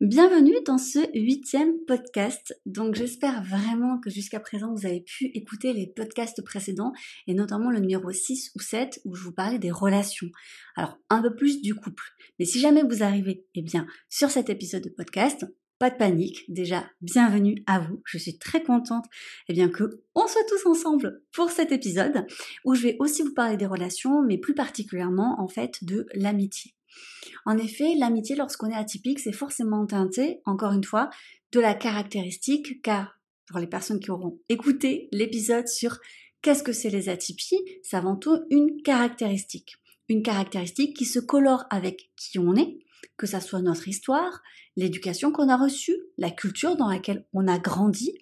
Bienvenue dans ce huitième podcast. Donc j'espère vraiment que jusqu'à présent vous avez pu écouter les podcasts précédents et notamment le numéro 6 ou 7 où je vous parlais des relations. Alors un peu plus du couple. Mais si jamais vous arrivez eh bien, sur cet épisode de podcast, pas de panique. Déjà, bienvenue à vous. Je suis très contente eh bien, que on soit tous ensemble pour cet épisode où je vais aussi vous parler des relations, mais plus particulièrement en fait de l'amitié. En effet, l'amitié, lorsqu'on est atypique, c'est forcément teinté, encore une fois, de la caractéristique, car pour les personnes qui auront écouté l'épisode sur qu'est-ce que c'est les atypies, c'est avant tout une caractéristique. Une caractéristique qui se colore avec qui on est, que ça soit notre histoire, l'éducation qu'on a reçue, la culture dans laquelle on a grandi,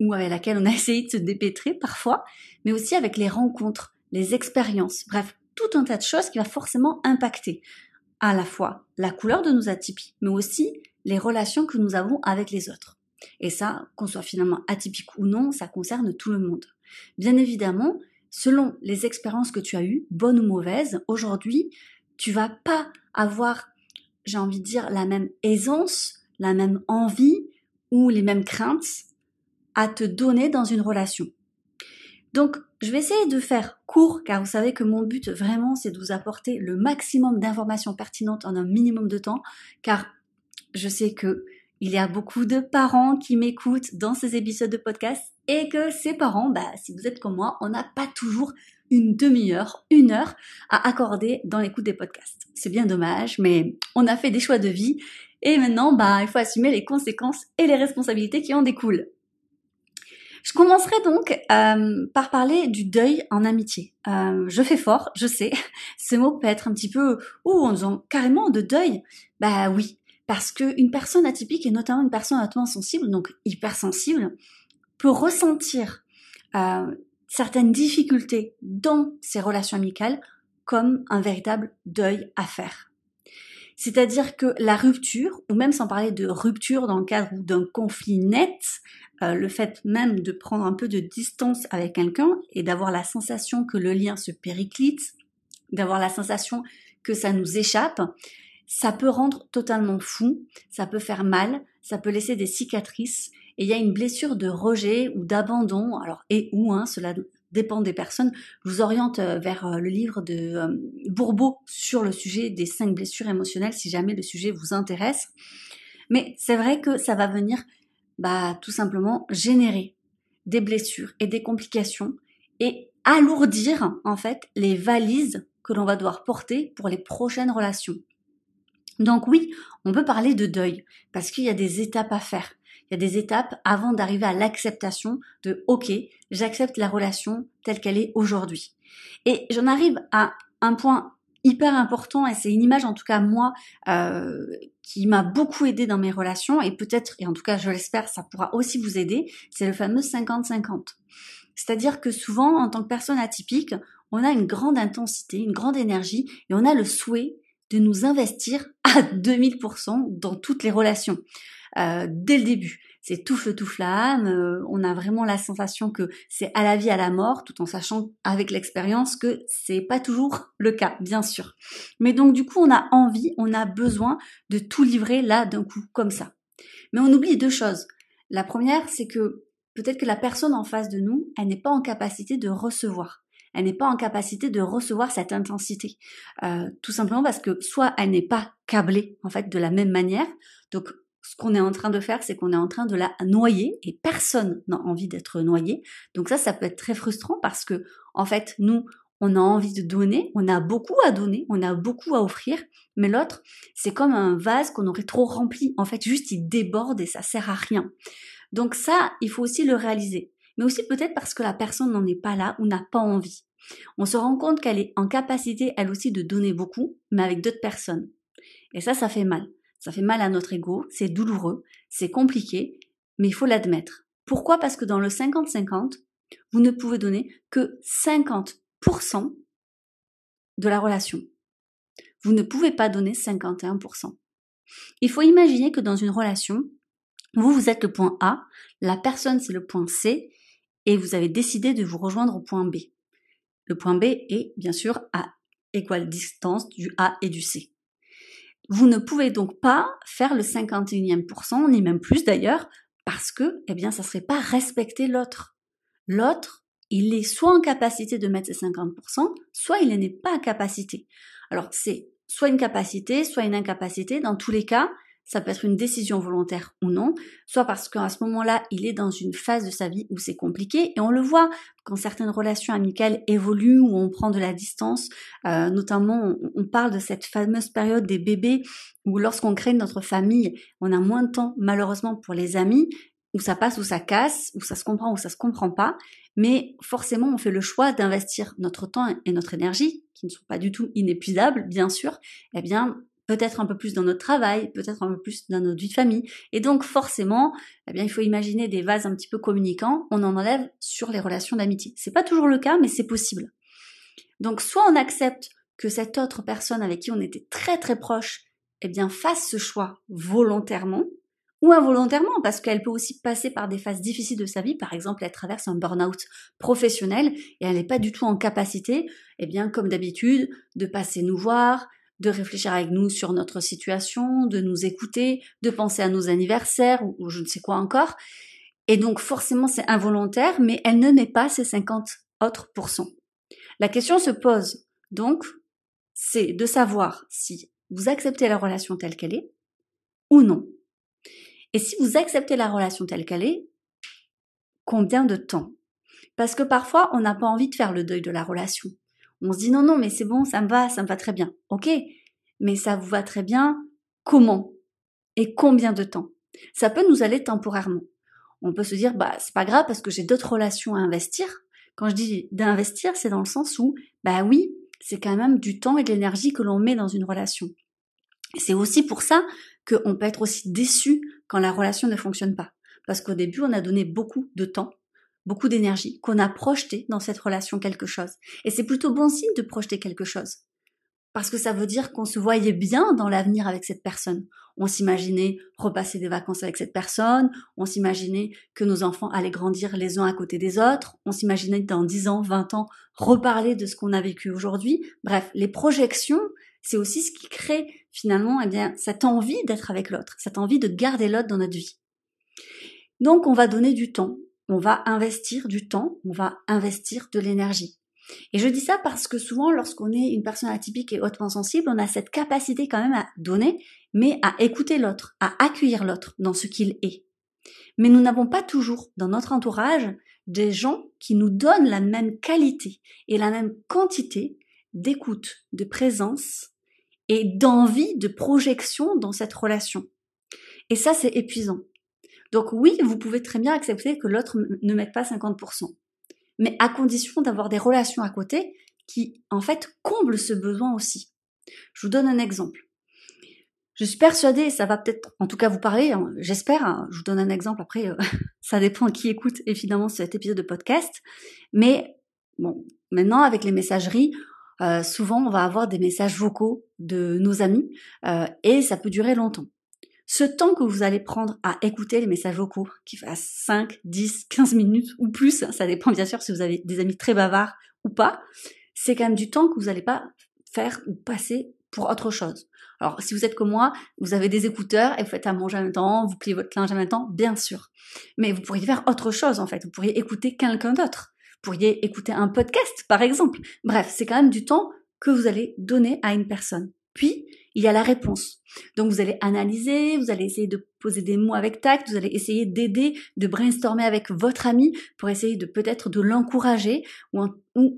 ou avec laquelle on a essayé de se dépêtrer parfois, mais aussi avec les rencontres, les expériences, bref, tout un tas de choses qui va forcément impacter à la fois la couleur de nos atypies, mais aussi les relations que nous avons avec les autres. Et ça, qu'on soit finalement atypique ou non, ça concerne tout le monde. Bien évidemment, selon les expériences que tu as eues, bonnes ou mauvaises, aujourd'hui, tu vas pas avoir, j'ai envie de dire, la même aisance, la même envie ou les mêmes craintes à te donner dans une relation. Donc, je vais essayer de faire court, car vous savez que mon but vraiment, c'est de vous apporter le maximum d'informations pertinentes en un minimum de temps, car je sais que il y a beaucoup de parents qui m'écoutent dans ces épisodes de podcast et que ces parents, bah, si vous êtes comme moi, on n'a pas toujours une demi-heure, une heure à accorder dans l'écoute des podcasts. C'est bien dommage, mais on a fait des choix de vie et maintenant, bah, il faut assumer les conséquences et les responsabilités qui en découlent. Je commencerai donc euh, par parler du deuil en amitié. Euh, je fais fort, je sais. Ce mot peut être un petit peu ou en disant carrément de deuil. Bah oui, parce qu'une personne atypique et notamment une personne hautement sensible, donc hypersensible, peut ressentir euh, certaines difficultés dans ses relations amicales comme un véritable deuil à faire. C'est-à-dire que la rupture, ou même sans parler de rupture dans le cadre d'un conflit net, euh, le fait même de prendre un peu de distance avec quelqu'un et d'avoir la sensation que le lien se périclite, d'avoir la sensation que ça nous échappe, ça peut rendre totalement fou, ça peut faire mal, ça peut laisser des cicatrices et il y a une blessure de rejet ou d'abandon, alors et où, hein, cela dépend des personnes. Je vous oriente euh, vers euh, le livre de Bourbeau sur le sujet des cinq blessures émotionnelles si jamais le sujet vous intéresse. Mais c'est vrai que ça va venir bah, tout simplement générer des blessures et des complications et alourdir en fait les valises que l'on va devoir porter pour les prochaines relations. Donc oui, on peut parler de deuil parce qu'il y a des étapes à faire. Des étapes avant d'arriver à l'acceptation de OK, j'accepte la relation telle qu'elle est aujourd'hui. Et j'en arrive à un point hyper important et c'est une image en tout cas moi euh, qui m'a beaucoup aidé dans mes relations et peut-être et en tout cas je l'espère ça pourra aussi vous aider c'est le fameux 50-50 c'est-à-dire que souvent en tant que personne atypique on a une grande intensité une grande énergie et on a le souhait de nous investir à 2000% dans toutes les relations euh, dès le début c'est tout feu tout flamme. Euh, on a vraiment la sensation que c'est à la vie à la mort, tout en sachant avec l'expérience que c'est pas toujours le cas, bien sûr. Mais donc du coup, on a envie, on a besoin de tout livrer là d'un coup comme ça. Mais on oublie deux choses. La première, c'est que peut-être que la personne en face de nous, elle n'est pas en capacité de recevoir elle n'est pas en capacité de recevoir cette intensité. Euh, tout simplement parce que soit elle n'est pas câblée en fait de la même manière, donc ce qu'on est en train de faire, c'est qu'on est en train de la noyer et personne n'a envie d'être noyé. Donc ça, ça peut être très frustrant parce que, en fait, nous, on a envie de donner, on a beaucoup à donner, on a beaucoup à offrir, mais l'autre, c'est comme un vase qu'on aurait trop rempli. En fait, juste il déborde et ça sert à rien. Donc ça, il faut aussi le réaliser. Mais aussi peut-être parce que la personne n'en est pas là ou n'a pas envie. On se rend compte qu'elle est en capacité, elle aussi, de donner beaucoup, mais avec d'autres personnes. Et ça, ça fait mal. Ça fait mal à notre ego, c'est douloureux, c'est compliqué, mais il faut l'admettre. Pourquoi? Parce que dans le 50-50, vous ne pouvez donner que 50% de la relation. Vous ne pouvez pas donner 51%. Il faut imaginer que dans une relation, vous, vous êtes le point A, la personne c'est le point C, et vous avez décidé de vous rejoindre au point B. Le point B est bien sûr à égale distance du A et du C. Vous ne pouvez donc pas faire le 51e%, ni même plus d'ailleurs, parce que, eh bien, ça serait pas respecter l'autre. L'autre, il est soit en capacité de mettre ses 50%, soit il n'est pas en capacité. Alors, c'est soit une capacité, soit une incapacité. Dans tous les cas, ça peut être une décision volontaire ou non, soit parce qu'à ce moment-là, il est dans une phase de sa vie où c'est compliqué, et on le voit quand certaines relations amicales évoluent, où on prend de la distance, euh, notamment on, parle de cette fameuse période des bébés, où lorsqu'on crée notre famille, on a moins de temps malheureusement pour les amis, où ça passe, où ça casse, où ça se comprend, où ça se comprend pas, mais forcément on fait le choix d'investir notre temps et notre énergie, qui ne sont pas du tout inépuisables, bien sûr, eh bien peut-être un peu plus dans notre travail, peut-être un peu plus dans notre vie de famille. Et donc forcément, eh bien, il faut imaginer des vases un petit peu communicants, on en enlève sur les relations d'amitié. C'est pas toujours le cas, mais c'est possible. Donc soit on accepte que cette autre personne avec qui on était très très proche, eh bien, fasse ce choix volontairement ou involontairement, parce qu'elle peut aussi passer par des phases difficiles de sa vie. Par exemple, elle traverse un burn-out professionnel et elle n'est pas du tout en capacité, eh bien, comme d'habitude, de passer nous voir, de réfléchir avec nous sur notre situation, de nous écouter, de penser à nos anniversaires ou, je ne sais quoi encore. Et donc forcément c'est involontaire, mais elle ne met pas ces 50 autres pourcents. La question se pose donc, c'est de savoir si vous acceptez la relation telle qu'elle est ou non. Et si vous acceptez la relation telle qu'elle est, combien de temps? Parce que parfois on n'a pas envie de faire le deuil de la relation. On se dit non, non, mais c'est bon, ça me va, ça me va très bien. Ok, mais ça vous va très bien comment et combien de temps? Ça peut nous aller temporairement. On peut se dire bah c'est pas grave parce que j'ai d'autres relations à investir. Quand je dis d'investir, c'est dans le sens où bah oui, c'est quand même du temps et de l'énergie que l'on met dans une relation. C'est aussi pour ça qu'on peut être aussi déçu quand la relation ne fonctionne pas. Parce qu'au début, on a donné beaucoup de temps, beaucoup d'énergie, qu'on a projeté dans cette relation quelque chose. Et c'est plutôt bon signe de projeter quelque chose. Parce que ça veut dire qu'on se voyait bien dans l'avenir avec cette personne. On s'imaginait repasser des vacances avec cette personne, on s'imaginait que nos enfants allaient grandir les uns à côté des autres, on s'imaginait dans 10 ans, 20 ans, reparler de ce qu'on a vécu aujourd'hui. Bref, les projections, c'est aussi ce qui crée finalement eh bien, cette envie d'être avec l'autre, cette envie de garder l'autre dans notre vie. Donc on va donner du temps, on va investir du temps, on va investir de l'énergie. Et je dis ça parce que souvent, lorsqu'on est une personne atypique et hautement sensible, on a cette capacité quand même à donner, mais à écouter l'autre, à accueillir l'autre dans ce qu'il est. Mais nous n'avons pas toujours dans notre entourage des gens qui nous donnent la même qualité et la même quantité d'écoute, de présence et d'envie, de projection dans cette relation. Et ça, c'est épuisant. Donc oui, vous pouvez très bien accepter que l'autre ne mette pas 50%, mais à condition d'avoir des relations à côté qui, en fait, comblent ce besoin aussi. Je vous donne un exemple. Je suis persuadée, ça va peut-être en tout cas vous parler, hein, j'espère, hein, je vous donne un exemple, après euh, ça dépend qui écoute évidemment cet épisode de podcast, mais bon, maintenant avec les messageries, euh, souvent on va avoir des messages vocaux de nos amis euh, et ça peut durer longtemps ce temps que vous allez prendre à écouter les messages vocaux, qui fassent 5, 10, 15 minutes ou plus, hein, ça dépend bien sûr si vous avez des amis très bavards ou pas, c'est quand même du temps que vous n'allez pas faire ou passer pour autre chose. Alors, si vous êtes comme moi, vous avez des écouteurs et vous faites à manger en même temps, vous pliez votre linge en même temps, bien sûr. Mais vous pourriez faire autre chose, en fait. Vous pourriez écouter quelqu'un d'autre. Vous pourriez écouter un podcast, par exemple. Bref, c'est quand même du temps que vous allez donner à une personne. Puis, il y a la réponse. Donc vous allez analyser, vous allez essayer de poser des mots avec tact, vous allez essayer d'aider, de brainstormer avec votre ami pour essayer de peut-être de l'encourager ou,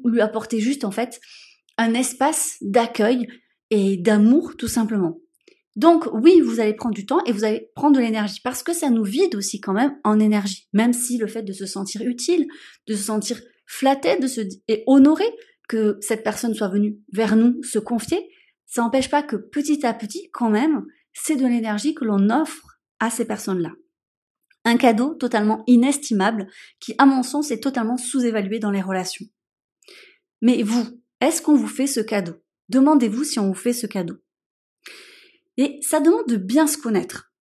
lui apporter juste en fait un espace d'accueil et d'amour tout simplement. Donc oui, vous allez prendre du temps et vous allez prendre de l'énergie parce que ça nous vide aussi quand même en énergie. Même si le fait de se sentir utile, de se sentir flatté, de se et honoré que cette personne soit venue vers nous se confier, ça n'empêche pas que petit à petit, quand même, c'est de l'énergie que l'on offre à ces personnes-là. Un cadeau totalement inestimable qui, à mon sens, est totalement sous-évalué dans les relations. Mais vous, est-ce qu'on vous fait ce cadeau? Demandez-vous si on vous fait ce cadeau. Et ça demande de bien se connaître.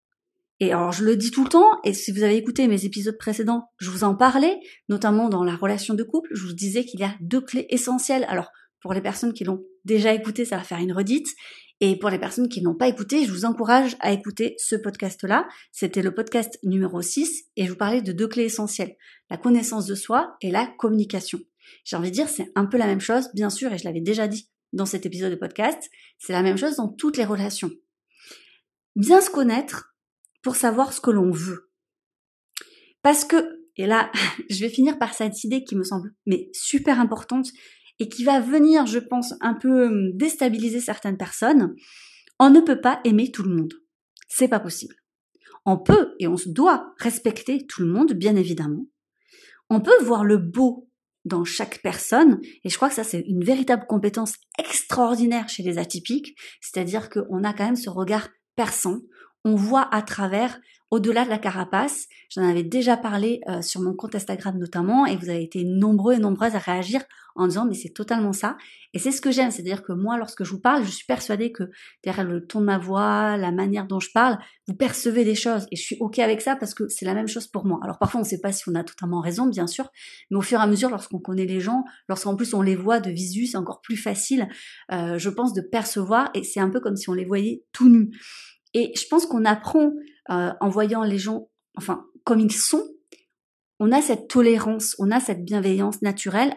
Et alors je le dis tout le temps, et si vous avez écouté mes épisodes précédents, je vous en parlais, notamment dans la relation de couple, je vous disais qu'il y a deux clés essentielles. Alors pour les personnes qui l'ont déjà écouté, ça va faire une redite. Et pour les personnes qui n'ont pas écouté, je vous encourage à écouter ce podcast-là. C'était le podcast numéro 6 et je vous parlais de deux clés essentielles. La connaissance de soi et la communication. J'ai envie de dire, c'est un peu la même chose, bien sûr, et je l'avais déjà dit dans cet épisode de podcast, c'est la même chose dans toutes les relations bien se connaître pour savoir ce que l'on veut. Parce que, et là, je vais finir par cette idée qui me semble mais super importante et qui va venir, je pense, un peu hum, déstabiliser certaines personnes. On ne peut pas aimer tout le monde. C'est pas possible. On peut et on doit respecter tout le monde, bien évidemment. On peut voir le beau dans chaque personne, et je crois que ça c'est une véritable compétence extraordinaire chez les atypiques, c'est-à-dire qu'on a quand même ce regard perçant. On voit à travers, au-delà de la carapace. J'en avais déjà parlé euh, sur mon compte Instagram notamment, et vous avez été nombreux et nombreuses à réagir en disant mais c'est totalement ça. Et c'est ce que j'aime, c'est-à-dire que moi, lorsque je vous parle, je suis persuadée que derrière le ton de ma voix, la manière dont je parle, vous percevez des choses. Et je suis ok avec ça parce que c'est la même chose pour moi. Alors parfois, on ne sait pas si on a totalement raison, bien sûr, mais au fur et à mesure, lorsqu'on connaît les gens, lorsqu'en plus on les voit de visu, c'est encore plus facile, euh, je pense, de percevoir. Et c'est un peu comme si on les voyait tout nus. Et je pense qu'on apprend euh, en voyant les gens, enfin, comme ils sont, on a cette tolérance, on a cette bienveillance naturelle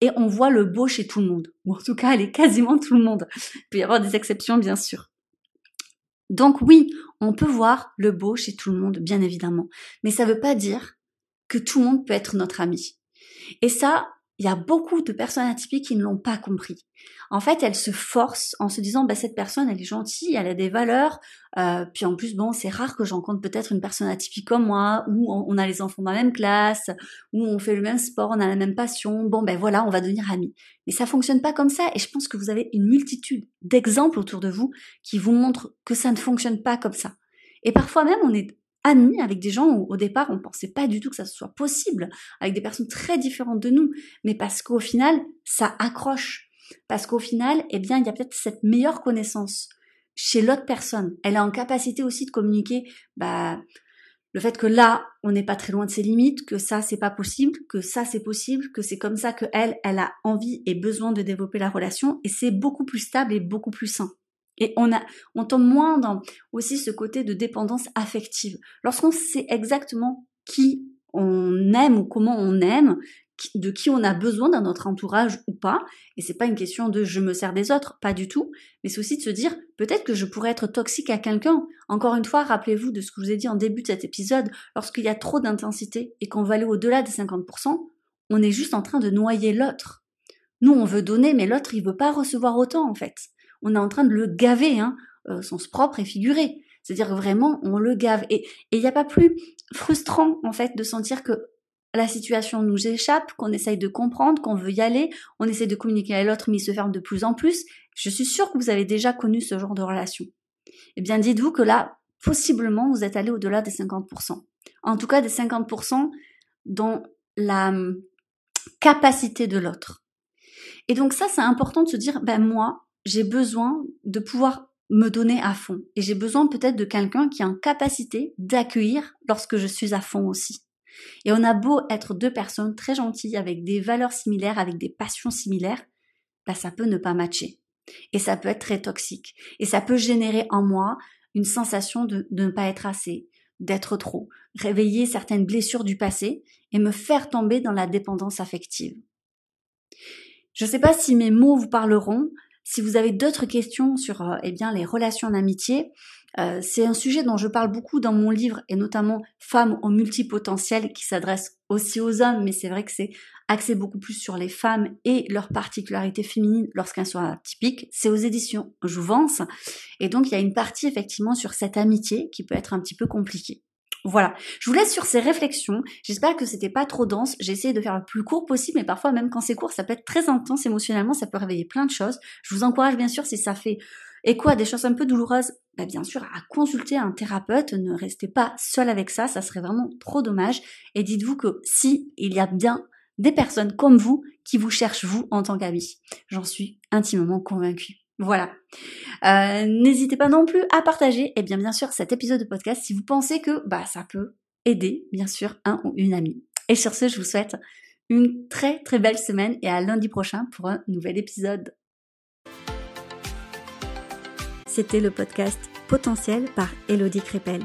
et on voit le beau chez tout le monde. Ou en tout cas, elle est quasiment tout le monde. Il peut y avoir des exceptions, bien sûr. Donc oui, on peut voir le beau chez tout le monde, bien évidemment. Mais ça ne veut pas dire que tout le monde peut être notre ami. Et ça, il y a beaucoup de personnes atypiques qui ne l'ont pas compris. En fait, elles se forcent en se disant, bah, cette personne, elle est gentille, elle a des valeurs, euh, puis en plus, bon, c'est rare que j'en peut-être une personne atypique comme moi, où on a les enfants dans la même classe, où on fait le même sport, on a la même passion, bon, ben voilà, on va devenir amis. Mais ça fonctionne pas comme ça, et je pense que vous avez une multitude d'exemples autour de vous qui vous montrent que ça ne fonctionne pas comme ça. Et parfois même, on est amis avec des gens où au départ on pensait pas du tout que ça soit possible, avec des personnes très différentes de nous, mais parce qu'au final ça accroche, parce qu'au final eh bien il y a peut-être cette meilleure connaissance chez l'autre personne. Elle est en capacité aussi de communiquer bah le fait que là, on n'est pas très loin de ses limites, que ça c'est pas possible, que ça c'est possible, que c'est comme ça que elle, elle a envie et besoin de développer la relation, et c'est beaucoup plus stable et beaucoup plus sain. Et on, a, on tombe moins dans aussi ce côté de dépendance affective. Lorsqu'on sait exactement qui on aime ou comment on aime, de qui on a besoin dans notre entourage ou pas, et c'est pas une question de je me sers des autres, pas du tout, mais c'est aussi de se dire peut-être que je pourrais être toxique à quelqu'un. Encore une fois, rappelez-vous de ce que je vous ai dit en début de cet épisode, lorsqu'il y a trop d'intensité et qu'on va aller au-delà des 50%, on est juste en train de noyer l'autre. Nous, on veut donner, mais l'autre, il veut pas recevoir autant, en fait on est en train de le gaver, hein, euh, sens propre et figuré. C'est-à-dire vraiment, on le gave. Et il n'y a pas plus frustrant, en fait, de sentir que la situation nous échappe, qu'on essaye de comprendre, qu'on veut y aller, on essaie de communiquer à l'autre, mais il se ferme de plus en plus. Je suis sûre que vous avez déjà connu ce genre de relation. Eh bien, dites-vous que là, possiblement, vous êtes allé au-delà des 50%. En tout cas, des 50% dans la hum, capacité de l'autre. Et donc ça, c'est important de se dire, ben moi, j'ai besoin de pouvoir me donner à fond. Et j'ai besoin peut-être de quelqu'un qui a une capacité d'accueillir lorsque je suis à fond aussi. Et on a beau être deux personnes très gentilles, avec des valeurs similaires, avec des passions similaires, bah ça peut ne pas matcher. Et ça peut être très toxique. Et ça peut générer en moi une sensation de, de ne pas être assez, d'être trop, réveiller certaines blessures du passé et me faire tomber dans la dépendance affective. Je ne sais pas si mes mots vous parleront, Si vous avez d'autres questions sur euh, eh bien, les relations d'amitié, euh, c'est un sujet dont je parle beaucoup dans mon livre et notamment Femmes au multipotentiel qui s'adresse aussi aux hommes, mais c'est vrai que c'est axé beaucoup plus sur les femmes et leurs particularités féminines lorsqu'elles sont atypiques. C'est aux éditions Jouvence. Et donc il y a une partie effectivement sur cette amitié qui peut être un petit peu compliquée. Voilà, je vous laisse sur ces réflexions. J'espère que c'était pas trop dense. J'ai essayé de faire le plus court possible, mais parfois même quand c'est court, ça peut être très intense émotionnellement, ça peut réveiller plein de choses. Je vous encourage bien sûr si ça fait écho à des choses un peu douloureuses, bah bien sûr à consulter un thérapeute. Ne restez pas seul avec ça, ça serait vraiment trop dommage. Et dites-vous que si il y a bien des personnes comme vous qui vous cherchent vous en tant qu'ami, j'en suis intimement convaincue. Voilà. Euh, n'hésitez pas non plus à partager, et bien bien sûr, cet épisode de podcast si vous pensez que bah ça peut aider, bien sûr, un ou une amie. Et sur ce, je vous souhaite une très très belle semaine et à lundi prochain pour un nouvel épisode. C'était le podcast Potentiel par Elodie Crépel.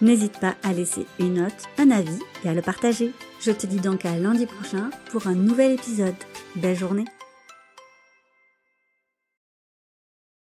N'hésite pas à laisser une note, un avis et à le partager. Je te dis donc à lundi prochain pour un nouvel épisode. Belle journée